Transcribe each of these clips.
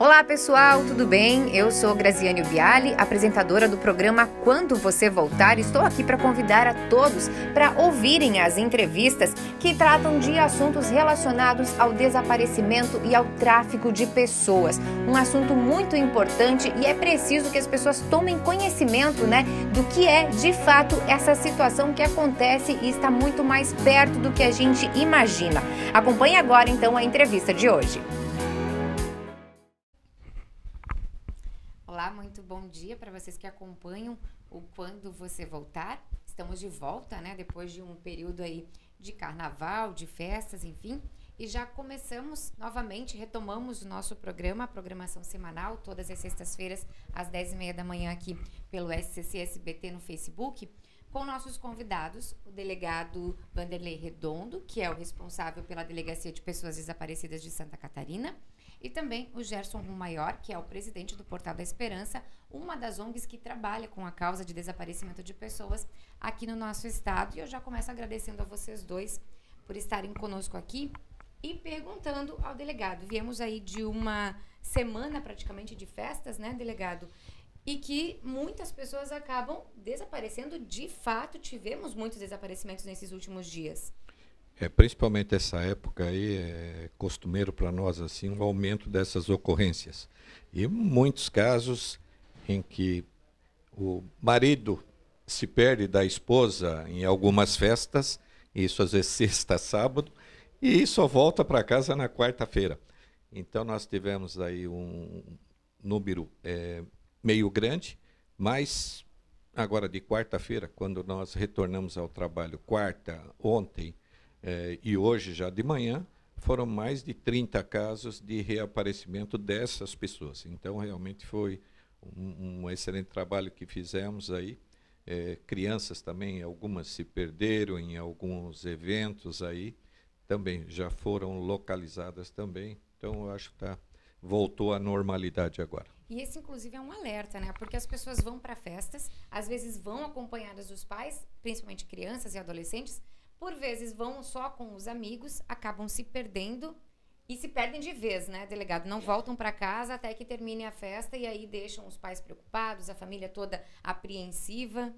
Olá pessoal, tudo bem? Eu sou Graziane Biali, apresentadora do programa Quando Você Voltar. Estou aqui para convidar a todos para ouvirem as entrevistas que tratam de assuntos relacionados ao desaparecimento e ao tráfico de pessoas. Um assunto muito importante e é preciso que as pessoas tomem conhecimento, né, do que é de fato essa situação que acontece e está muito mais perto do que a gente imagina. Acompanhe agora então a entrevista de hoje. Olá, muito bom dia para vocês que acompanham o Quando Você Voltar. Estamos de volta, né? Depois de um período aí de carnaval, de festas, enfim. E já começamos novamente, retomamos o nosso programa, a programação semanal, todas as sextas-feiras, às 10h30 da manhã, aqui pelo SCC SBT no Facebook, com nossos convidados, o delegado Vanderlei Redondo, que é o responsável pela Delegacia de Pessoas Desaparecidas de Santa Catarina e também o Gerson Maior, que é o presidente do Portal da Esperança, uma das ONGs que trabalha com a causa de desaparecimento de pessoas aqui no nosso estado. E eu já começo agradecendo a vocês dois por estarem conosco aqui e perguntando ao delegado. Viemos aí de uma semana praticamente de festas, né, delegado? E que muitas pessoas acabam desaparecendo. De fato, tivemos muitos desaparecimentos nesses últimos dias. É, principalmente essa época aí é costumeiro para nós assim um aumento dessas ocorrências. E muitos casos em que o marido se perde da esposa em algumas festas, isso às vezes sexta, sábado, e só volta para casa na quarta-feira. Então nós tivemos aí um número é, meio grande, mas agora de quarta-feira, quando nós retornamos ao trabalho, quarta, ontem, é, e hoje, já de manhã, foram mais de 30 casos de reaparecimento dessas pessoas. Então, realmente foi um, um excelente trabalho que fizemos aí. É, crianças também, algumas se perderam em alguns eventos aí, também já foram localizadas também. Então, eu acho que tá, voltou à normalidade agora. E esse, inclusive, é um alerta, né? Porque as pessoas vão para festas, às vezes vão acompanhadas dos pais, principalmente crianças e adolescentes, por vezes vão só com os amigos, acabam se perdendo e se perdem de vez, né, delegado? Não voltam para casa até que termine a festa e aí deixam os pais preocupados, a família toda apreensiva.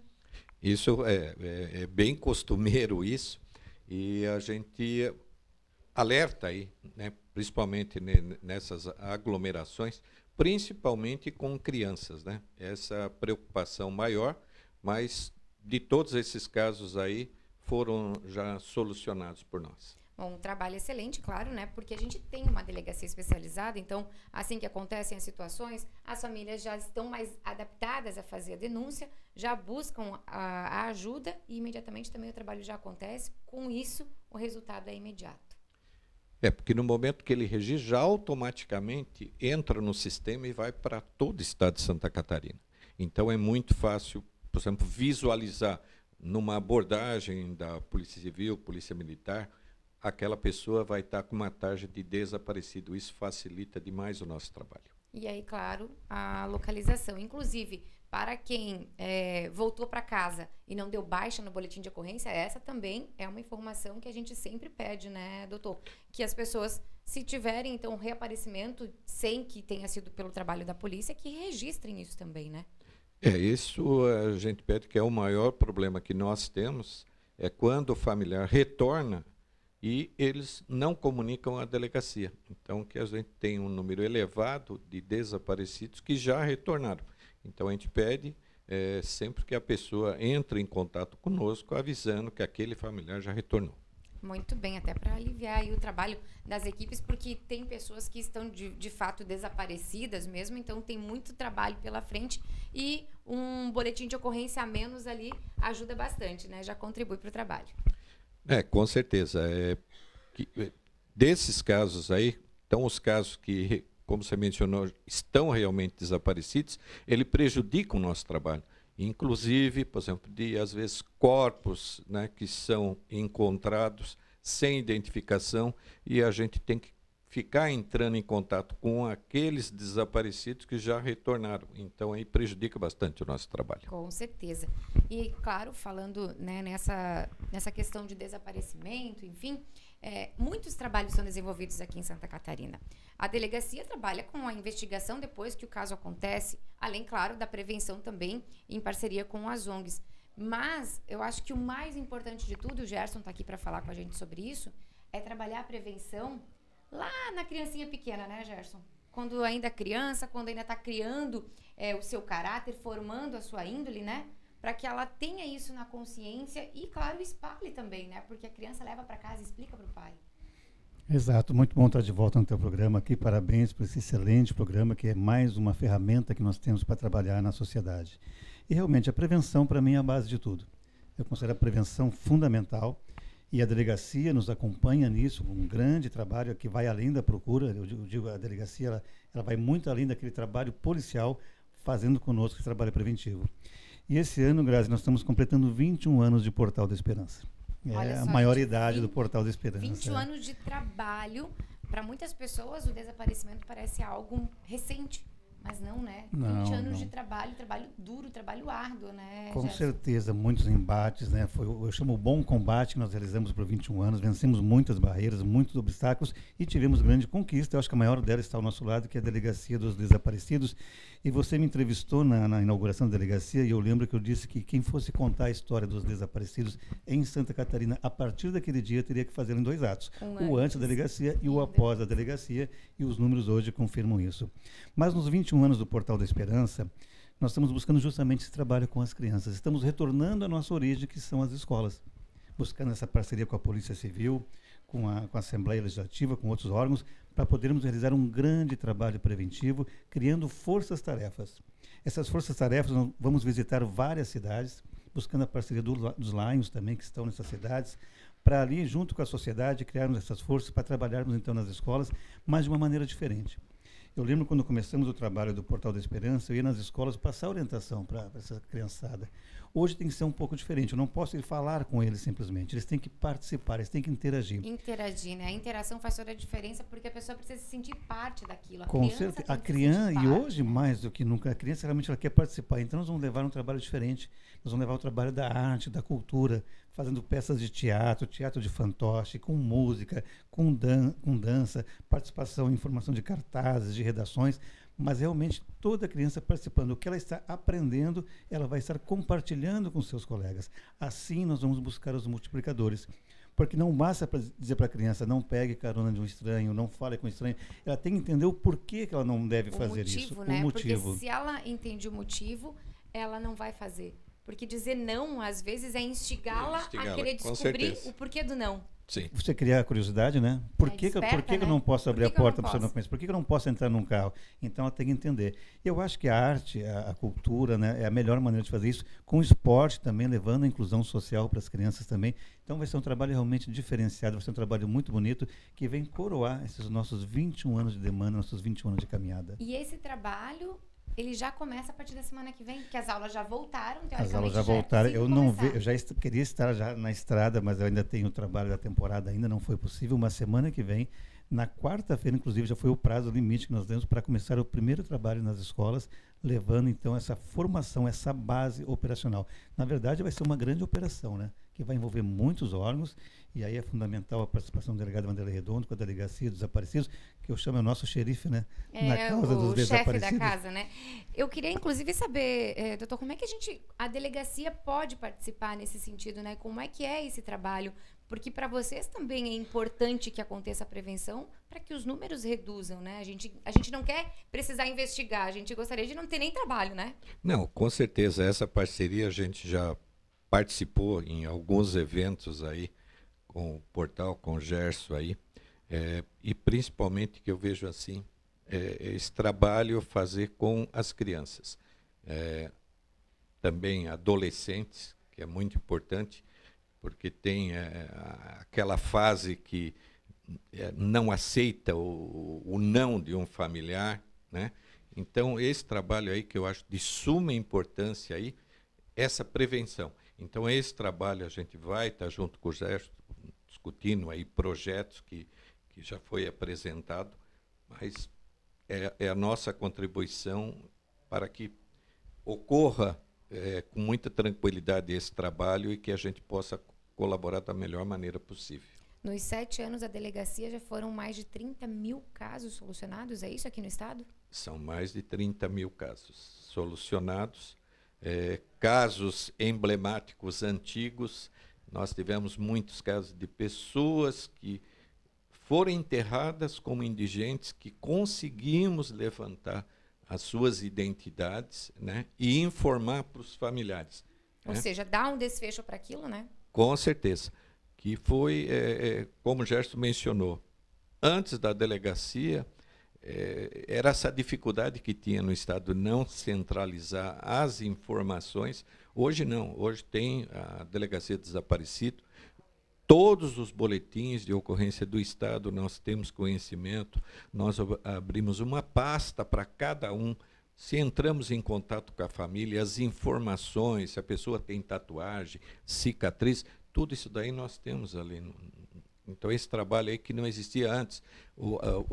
Isso é, é, é bem costumeiro isso e a gente alerta aí, né, principalmente nessas aglomerações, principalmente com crianças, né? Essa preocupação maior, mas de todos esses casos aí, foram já solucionados por nós. Bom, um trabalho excelente, claro, né? Porque a gente tem uma delegacia especializada, então, assim que acontecem as situações, as famílias já estão mais adaptadas a fazer a denúncia, já buscam a, a ajuda e imediatamente também o trabalho já acontece. Com isso, o resultado é imediato. É, porque no momento que ele registra, já automaticamente entra no sistema e vai para todo o estado de Santa Catarina. Então é muito fácil, por exemplo, visualizar numa abordagem da Polícia Civil, Polícia Militar, aquela pessoa vai estar com uma tarja de desaparecido. Isso facilita demais o nosso trabalho. E aí, claro, a localização. Inclusive, para quem é, voltou para casa e não deu baixa no boletim de ocorrência, essa também é uma informação que a gente sempre pede, né, doutor? Que as pessoas, se tiverem, então, reaparecimento sem que tenha sido pelo trabalho da polícia, que registrem isso também, né? É, isso a gente pede que é o maior problema que nós temos, é quando o familiar retorna e eles não comunicam à delegacia. Então, que a gente tem um número elevado de desaparecidos que já retornaram. Então, a gente pede é, sempre que a pessoa entre em contato conosco, avisando que aquele familiar já retornou. Muito bem, até para aliviar o trabalho das equipes, porque tem pessoas que estão de, de fato desaparecidas mesmo, então tem muito trabalho pela frente e um boletim de ocorrência a menos ali ajuda bastante, né? Já contribui para o trabalho. É, com certeza. É, que, é, desses casos aí, então os casos que, como você mencionou, estão realmente desaparecidos, ele prejudica o nosso trabalho inclusive, por exemplo, de às vezes corpos né, que são encontrados sem identificação e a gente tem que ficar entrando em contato com aqueles desaparecidos que já retornaram. Então aí prejudica bastante o nosso trabalho. Com certeza. E claro, falando né, nessa, nessa questão de desaparecimento, enfim, é, muitos trabalhos são desenvolvidos aqui em Santa Catarina. A delegacia trabalha com a investigação depois que o caso acontece, além, claro, da prevenção também em parceria com as ONGs. Mas eu acho que o mais importante de tudo, o Gerson está aqui para falar com a gente sobre isso, é trabalhar a prevenção lá na criancinha pequena, né, Gerson? Quando ainda é criança, quando ainda está criando é, o seu caráter, formando a sua índole, né? Para que ela tenha isso na consciência e, claro, espalhe também, né? Porque a criança leva para casa e explica para o pai. Exato, muito bom estar de volta no teu programa aqui. Parabéns por esse excelente programa, que é mais uma ferramenta que nós temos para trabalhar na sociedade. E realmente a prevenção para mim é a base de tudo. Eu considero a prevenção fundamental e a delegacia nos acompanha nisso, um grande trabalho que vai além da procura. Eu digo, eu digo a delegacia ela, ela, vai muito além daquele trabalho policial, fazendo conosco esse trabalho preventivo. E esse ano, Grazi, nós estamos completando 21 anos de Portal da Esperança. É a maior idade 20, do Portal da Esperança. 21 é. anos de trabalho. Para muitas pessoas, o desaparecimento parece algo recente. Mas não, né? Não, 20 anos não. de trabalho, trabalho duro, trabalho árduo, né? Com certeza, muitos embates, né? Foi, eu chamo o bom combate que nós realizamos por 21 anos, vencemos muitas barreiras, muitos obstáculos e tivemos grande conquista. Eu acho que a maior delas está ao nosso lado, que é a Delegacia dos Desaparecidos. E você me entrevistou na, na inauguração da delegacia e eu lembro que eu disse que quem fosse contar a história dos desaparecidos em Santa Catarina, a partir daquele dia, teria que fazer em dois atos. Um o antes da delegacia e o após a delegacia, e os números hoje confirmam isso. Mas nos 20 21 anos do Portal da Esperança, nós estamos buscando justamente esse trabalho com as crianças. Estamos retornando à nossa origem, que são as escolas. Buscando essa parceria com a Polícia Civil, com a, com a Assembleia Legislativa, com outros órgãos, para podermos realizar um grande trabalho preventivo, criando forças-tarefas. Essas forças-tarefas, vamos visitar várias cidades, buscando a parceria do, dos Lions também, que estão nessas cidades, para ali, junto com a sociedade, criarmos essas forças para trabalharmos então nas escolas, mas de uma maneira diferente. Eu lembro quando começamos o trabalho do Portal da Esperança, eu ia nas escolas passar orientação para essa criançada. Hoje tem que ser um pouco diferente. Eu não posso ir falar com eles simplesmente. Eles têm que participar, eles têm que interagir. Interagir, né? A interação faz toda a diferença porque a pessoa precisa se sentir parte daquilo. A com certeza. A criança, e hoje mais do que nunca, a criança realmente ela quer participar. Então nós vamos levar um trabalho diferente. Nós vamos levar o trabalho da arte, da cultura, fazendo peças de teatro, teatro de fantoche, com música, com, dan com dança, participação em formação de cartazes, de redações, mas realmente toda criança participando. O que ela está aprendendo, ela vai estar compartilhando com seus colegas. Assim nós vamos buscar os multiplicadores. Porque não basta pra dizer para a criança, não pegue carona de um estranho, não fale com um estranho. Ela tem que entender o porquê que ela não deve o fazer motivo, isso. Né? O motivo. Porque se ela entende o motivo, ela não vai fazer. Porque dizer não, às vezes, é instigá-la instigá a querer descobrir o porquê do não. Sim. Você criar a curiosidade, né? Por é que, desperta, por que, né? que eu não posso abrir a porta para você não conhecer? Por que, que eu não posso entrar num carro? Então ela tem que entender. Eu acho que a arte, a, a, cultura, né, é a melhor maneira de fazer isso, com o esporte também, levando a inclusão social para as crianças também. Então vai ser um trabalho realmente diferenciado, vai ser um trabalho muito bonito, que vem coroar esses nossos 21 anos de demanda, nossos 21 anos de caminhada. E esse trabalho ele já começa a partir da semana que vem, que as aulas já voltaram, As aulas já, já voltaram. eu não ve, eu já est queria estar já na estrada, mas eu ainda tenho o trabalho da temporada, ainda não foi possível. Uma semana que vem, na quarta-feira, inclusive, já foi o prazo limite que nós demos para começar o primeiro trabalho nas escolas, levando então essa formação, essa base operacional. Na verdade, vai ser uma grande operação, né? Que vai envolver muitos órgãos e aí é fundamental a participação do delegado Vanderlei Redondo com a delegacia dos desaparecidos, que eu chamo o nosso xerife, né? É, na causa dos desaparecidos. chefe da casa, né? Eu queria, inclusive, saber, é, doutor, como é que a gente, a delegacia pode participar nesse sentido, né? Como é que é esse trabalho? Porque para vocês também é importante que aconteça a prevenção para que os números reduzam, né? A gente, a gente não quer precisar investigar, a gente gostaria de não ter nem trabalho, né? Não, com certeza. Essa parceria a gente já participou em alguns eventos aí com o portal, com o Gerson aí, é, e principalmente que eu vejo assim, é, esse trabalho fazer com as crianças. É, também adolescentes, que é muito importante, porque tem é, aquela fase que é, não aceita o, o, não de um familiar, né? Então, esse trabalho aí que eu acho de suma importância aí, essa prevenção. Então, esse trabalho a gente vai estar tá junto com o Gerson, discutindo aí projetos que, que já foi apresentado, mas é, é a nossa contribuição para que ocorra é, com muita tranquilidade esse trabalho e que a gente possa colaborar da melhor maneira possível. Nos sete anos da delegacia já foram mais de 30 mil casos solucionados, é isso aqui no estado? São mais de 30 mil casos solucionados. É, casos emblemáticos antigos, nós tivemos muitos casos de pessoas que foram enterradas como indigentes, que conseguimos levantar as suas identidades né, e informar para os familiares. Ou né? seja, dar um desfecho para aquilo, né? Com certeza. Que foi, é, é, como o Gerson mencionou, antes da delegacia, é, era essa dificuldade que tinha no Estado não centralizar as informações. Hoje não, hoje tem a Delegacia Desaparecido. Todos os boletins de ocorrência do Estado nós temos conhecimento, nós abrimos uma pasta para cada um. Se entramos em contato com a família, as informações, se a pessoa tem tatuagem, cicatriz, tudo isso daí nós temos ali. Então, esse trabalho aí que não existia antes. O, o,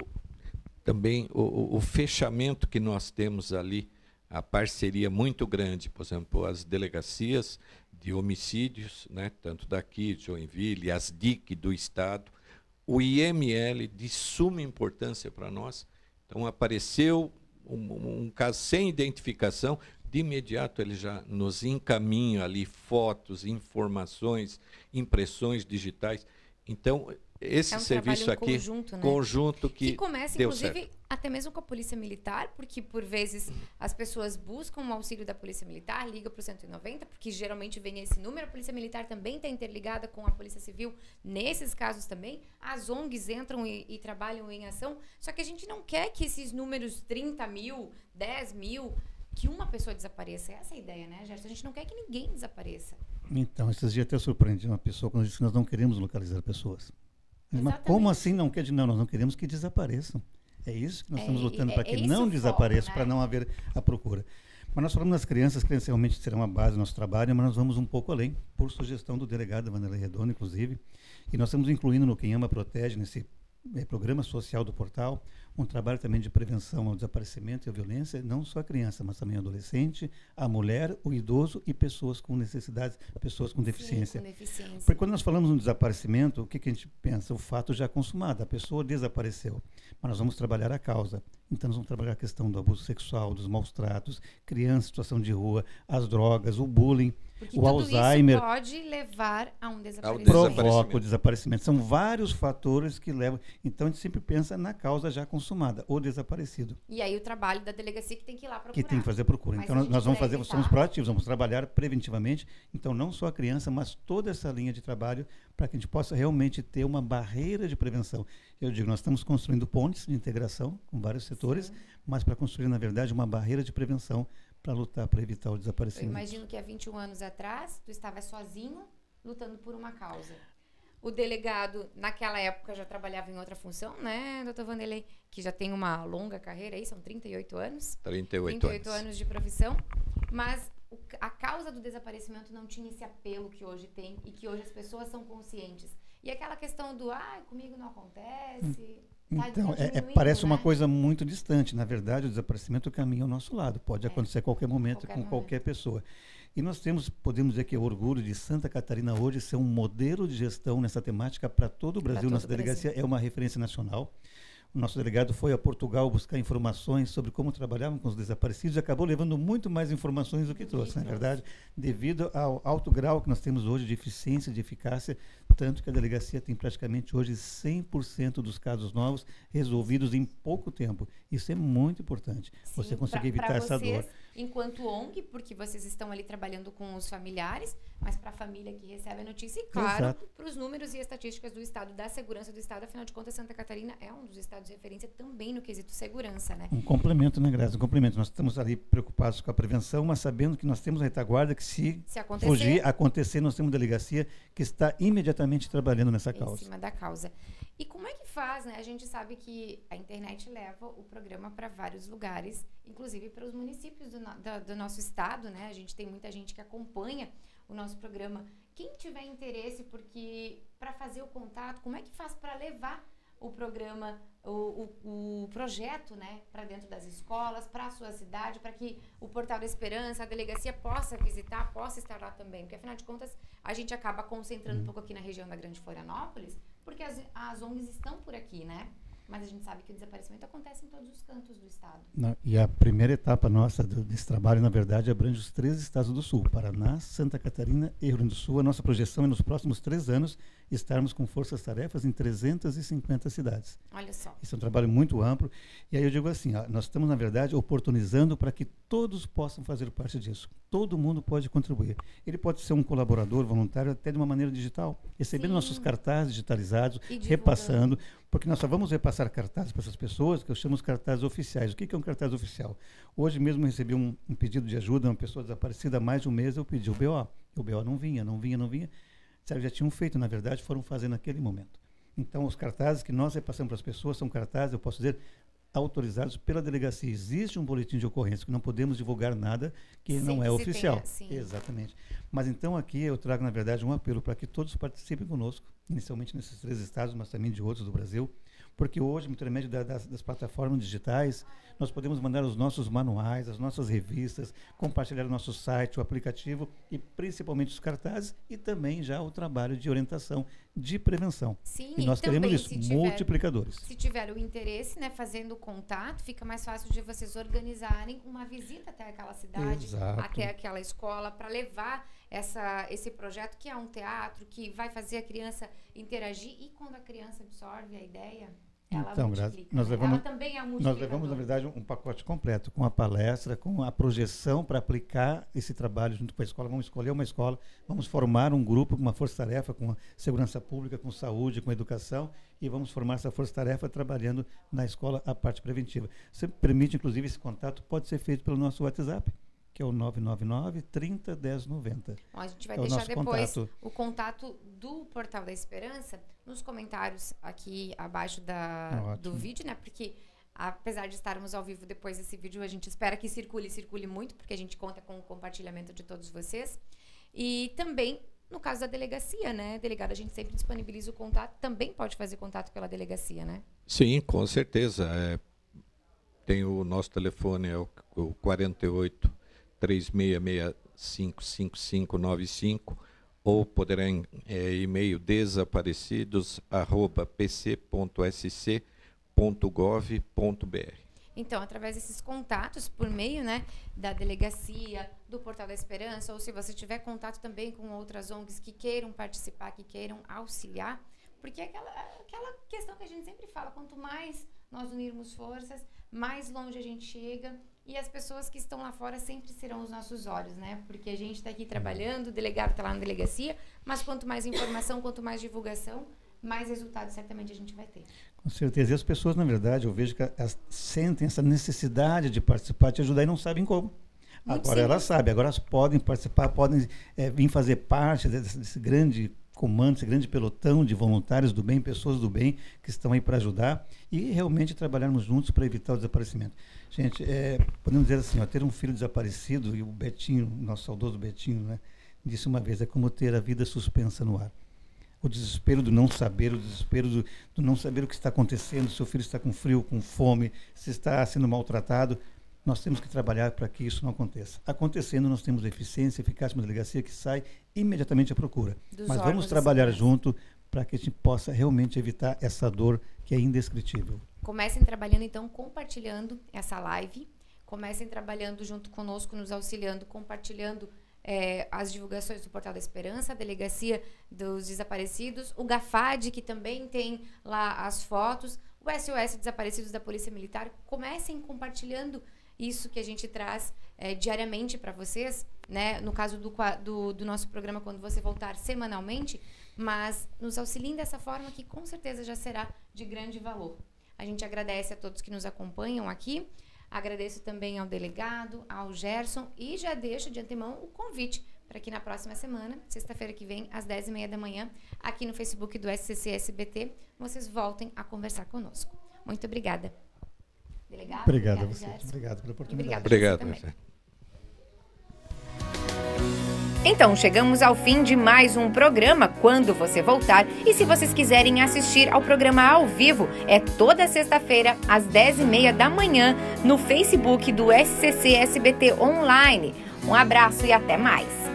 também o, o, fechamento que nós temos ali, a parceria muito grande, por exemplo, as delegacias de homicídios, né, tanto daqui, de Joinville, as DIC do Estado, o IML de suma importância para nós. Então, apareceu um, um, caso sem identificação, de imediato ele já nos encaminha ali fotos, informações, impressões digitais. Então, esse é um serviço aqui conjunto, né? conjunto que, que começa inclusive certo. até mesmo com a polícia militar porque por vezes as pessoas buscam o auxílio da polícia militar liga para o 190 porque geralmente vem esse número a polícia militar também está interligada com a polícia civil nesses casos também as ONGs entram e, e, trabalham em ação só que a gente não quer que esses números 30 mil 10 mil que uma pessoa desapareça essa é a ideia né Gerson? a gente não quer que ninguém desapareça então esses dias até surpreendi uma pessoa quando disse que nós não queremos localizar pessoas mas como assim não quer? Não, nós não queremos que desapareçam. É isso que nós é, estamos lutando é, para que é não desapareçam, né? para não haver a procura. Mas nós falamos das crianças, crianças realmente serão a base do nosso trabalho, mas nós vamos um pouco além, por sugestão do delegado Vanderlei Redondo, inclusive. E nós estamos incluindo no Quem Ama Protege, nesse é, programa social do portal, um trabalho também de prevenção ao desaparecimento e à violência, não só a criança, mas também o adolescente, a mulher, o idoso e pessoas com necessidades, pessoas com deficiência. Sim, com deficiência. Porque quando nós falamos no desaparecimento, o que, que a gente pensa? O fato já consumado, a pessoa desapareceu. Mas nós vamos trabalhar a causa. Então, nós vamos trabalhar a questão do abuso sexual, dos maus tratos, criança em situação de rua, as drogas, o bullying. Porque o Alzheimer pode levar a um desaparecimento. Provoca o desaparecimento. São vários fatores que levam. Então a gente sempre pensa na causa já consumada, o desaparecido. E aí o trabalho da delegacia que tem que ir lá procurar. Que tem que fazer procura. Mas então nós, nós vamos fazer, evitar. somos proativos, vamos trabalhar preventivamente. Então não só a criança, mas toda essa linha de trabalho para que a gente possa realmente ter uma barreira de prevenção. Eu digo, nós estamos construindo pontes de integração com vários setores, Sim. mas para construir, na verdade, uma barreira de prevenção para lutar, para evitar o desaparecimento. Eu imagino que há 21 anos atrás, tu estava sozinho lutando por uma causa. O delegado, naquela época, já trabalhava em outra função, né, doutor Vanderlei? Que já tem uma longa carreira aí, são 38 anos. 38, 38 anos. anos de profissão. Mas o, a causa do desaparecimento não tinha esse apelo que hoje tem e que hoje as pessoas são conscientes. E aquela questão do, ah, comigo não acontece. Tá então, é, é, parece né? uma coisa muito distante. Na verdade, o desaparecimento caminha ao nosso lado. Pode é. acontecer a qualquer momento qualquer com momento. qualquer pessoa. E nós temos, podemos dizer que é orgulho de Santa Catarina hoje ser um modelo de gestão nessa temática para todo o Brasil. Todo Nossa delegacia Brasil. é uma referência nacional. O nosso delegado foi a Portugal buscar informações sobre como trabalhavam com os desaparecidos e acabou levando muito mais informações do que trouxe, na é verdade, devido ao alto grau que nós temos hoje de eficiência, de eficácia, tanto que a delegacia tem praticamente hoje 100% dos casos novos resolvidos em pouco tempo. Isso é muito importante. Sim, você conseguir evitar pra essa vocês, dor. Enquanto ONG, porque vocês estão ali trabalhando com os familiares, mas para a família que recebe a notícia e, claro, para os números e estatísticas do Estado, da segurança do Estado. Afinal de contas, Santa Catarina é um dos estados de referência também no quesito segurança, né? Um complemento, né, Graça? Um complemento. Nós estamos ali preocupados com a prevenção, mas sabendo que nós temos a retaguarda que se, se acontecer, fugir, acontecer, nós temos uma delegacia que está imediatamente trabalhando nessa causa. Em cima da causa. E como é que faz, né? A gente sabe que a internet leva o programa para vários lugares, inclusive para os municípios do, do, do nosso estado, né? A gente tem muita gente que acompanha o nosso programa. Quem tiver interesse, porque para fazer o contato, como é que faz para levar o programa, o, o, o projeto, né, para dentro das escolas, para a sua cidade, para que o Portal da Esperança, a delegacia possa visitar, possa estar lá também, porque afinal de contas a gente acaba concentrando um pouco aqui na região da Grande Florianópolis, porque as, as ONGs estão por aqui, né? Mas a gente sabe que o desaparecimento acontece em todos os cantos do estado. Não, e a primeira etapa nossa do, desse trabalho, na verdade, abrange os três estados do Sul: Paraná, Santa Catarina e Rio Grande do Sul. A nossa projeção é nos próximos três anos estarmos com forças-tarefas em 350 cidades. Olha só. Isso é um trabalho muito amplo. E aí eu digo assim: ó, nós estamos, na verdade, oportunizando para que todos possam fazer parte disso. Todo mundo pode contribuir. Ele pode ser um colaborador voluntário até de uma maneira digital, recebendo Sim. nossos cartazes digitalizados, repassando, porque nós só vamos repassar cartazes para essas pessoas que eu chamo os cartazes oficiais. O que, que é um cartaz oficial? Hoje mesmo recebi um, um pedido de ajuda, uma pessoa desaparecida há mais de um mês, eu pedi o BO. O BO não vinha, não vinha, não vinha. Sério, já tinham feito, na verdade, foram fazer naquele momento. Então, os cartazes que nós repassamos para as pessoas são cartazes, eu posso dizer, autorizados pela delegacia. Existe um boletim de ocorrência que não podemos divulgar nada que Sim, não é oficial. Tenha, Exatamente. Mas então aqui eu trago, na verdade, um apelo para que todos participem conosco, inicialmente nesses três estados, mas também de outros do Brasil, porque hoje, intermédio da, das, das, plataformas digitais, nós podemos mandar os nossos manuais, as nossas revistas, compartilhar o nosso site, o aplicativo e principalmente os cartazes e também já o trabalho de orientação, de prevenção. Sim, e nós teremos isso, tiver, multiplicadores. Se tiver o interesse, né, fazendo contato, fica mais fácil de vocês organizarem uma visita até aquela cidade, Exato. até aquela escola, para levar essa, esse projeto que é um teatro, que vai fazer a criança interagir e quando a criança absorve a ideia, ela então, nós né? levamos, é um Nós levamos, na verdade, um, pacote completo, com a palestra, com a projeção para aplicar esse trabalho junto com a escola. Vamos escolher uma escola, vamos formar um grupo com uma força-tarefa, com segurança pública, com saúde, com educação, e vamos formar essa força-tarefa trabalhando na escola a parte preventiva. Você permite, inclusive, esse contato pode ser feito pelo nosso WhatsApp que é o 999 30 10 90. Bom, a gente vai é deixar depois contato. o contato do Portal da Esperança nos comentários aqui abaixo da, do vídeo, né? Porque apesar de estarmos ao vivo depois desse vídeo, a gente espera que circule, circule muito, porque a gente conta com o compartilhamento de todos vocês. E também no caso da delegacia, né? Delegado, a gente sempre disponibiliza o contato, também pode fazer contato pela delegacia, né? Sim, com certeza. É, tem o nosso telefone, é o, o 48 36655595 ou poderá é, e-mail desaparecidos@pc.sc.gov.br. Então, através desses contatos, por meio né, da delegacia, do Portal da Esperança, ou se você tiver contato também com outras ONGs que queiram participar, que queiram auxiliar, porque é aquela, aquela questão que a gente sempre fala, quanto mais nós unirmos forças, mais longe a gente chega e as pessoas que estão lá fora sempre serão os nossos olhos, né? Porque a gente está aqui trabalhando, o delegado está lá na delegacia, mas quanto mais informação, quanto mais divulgação, mais resultados certamente a gente vai ter. Com certeza. E as pessoas, na verdade, eu vejo que elas sentem essa necessidade de participar, de ajudar e não sabem como. Muito agora simples. elas sabem, agora elas podem participar, podem é, vir fazer parte desse, desse grande comando, esse grande pelotão de voluntários do bem, pessoas do bem que estão aí para ajudar e realmente trabalharmos juntos para evitar o desaparecimento. Gente, é, podemos dizer assim, ó, ter um filho desaparecido, e o Betinho, nosso saudoso Betinho, né, disse uma vez, é como ter a vida suspensa no ar. O desespero do não saber, o desespero do, do não saber o que está acontecendo, seu filho está com frio, com fome, se está sendo maltratado, nós temos que trabalhar para que isso não aconteça. Acontecendo, nós temos eficiência, eficácia, uma delegacia que sai imediatamente à procura. Dos Mas vamos trabalhar junto para que a gente possa realmente evitar essa dor que é indescritível. Comecem trabalhando, então, compartilhando essa live. Comecem trabalhando junto conosco, nos auxiliando, compartilhando é, as divulgações do Portal da Esperança, a Delegacia dos Desaparecidos, o GAFAD, que também tem lá as fotos, o SOS Desaparecidos da Polícia Militar. Comecem compartilhando isso que a gente traz é, diariamente para vocês, né? No caso do, do, do, nosso programa, quando você voltar semanalmente, mas nos auxiliem dessa forma que com certeza já será de grande valor. A gente agradece a todos que nos acompanham aqui. Agradeço também ao delegado, ao Gerson e já deixo de antemão o convite para que na próxima semana, sexta-feira que vem, às 10h30 da manhã, aqui no Facebook do SCC-SBT, vocês voltem a conversar conosco. Muito obrigada. Delegado, obrigado, obrigado a você. Gerson. Obrigado pela oportunidade. Obrigado. obrigado Então, chegamos ao fim de mais um programa Quando Você Voltar. E se vocês quiserem assistir ao programa ao vivo, é toda sexta-feira, às 10h30 da manhã, no Facebook do SCC SBT Online. Um abraço e até mais!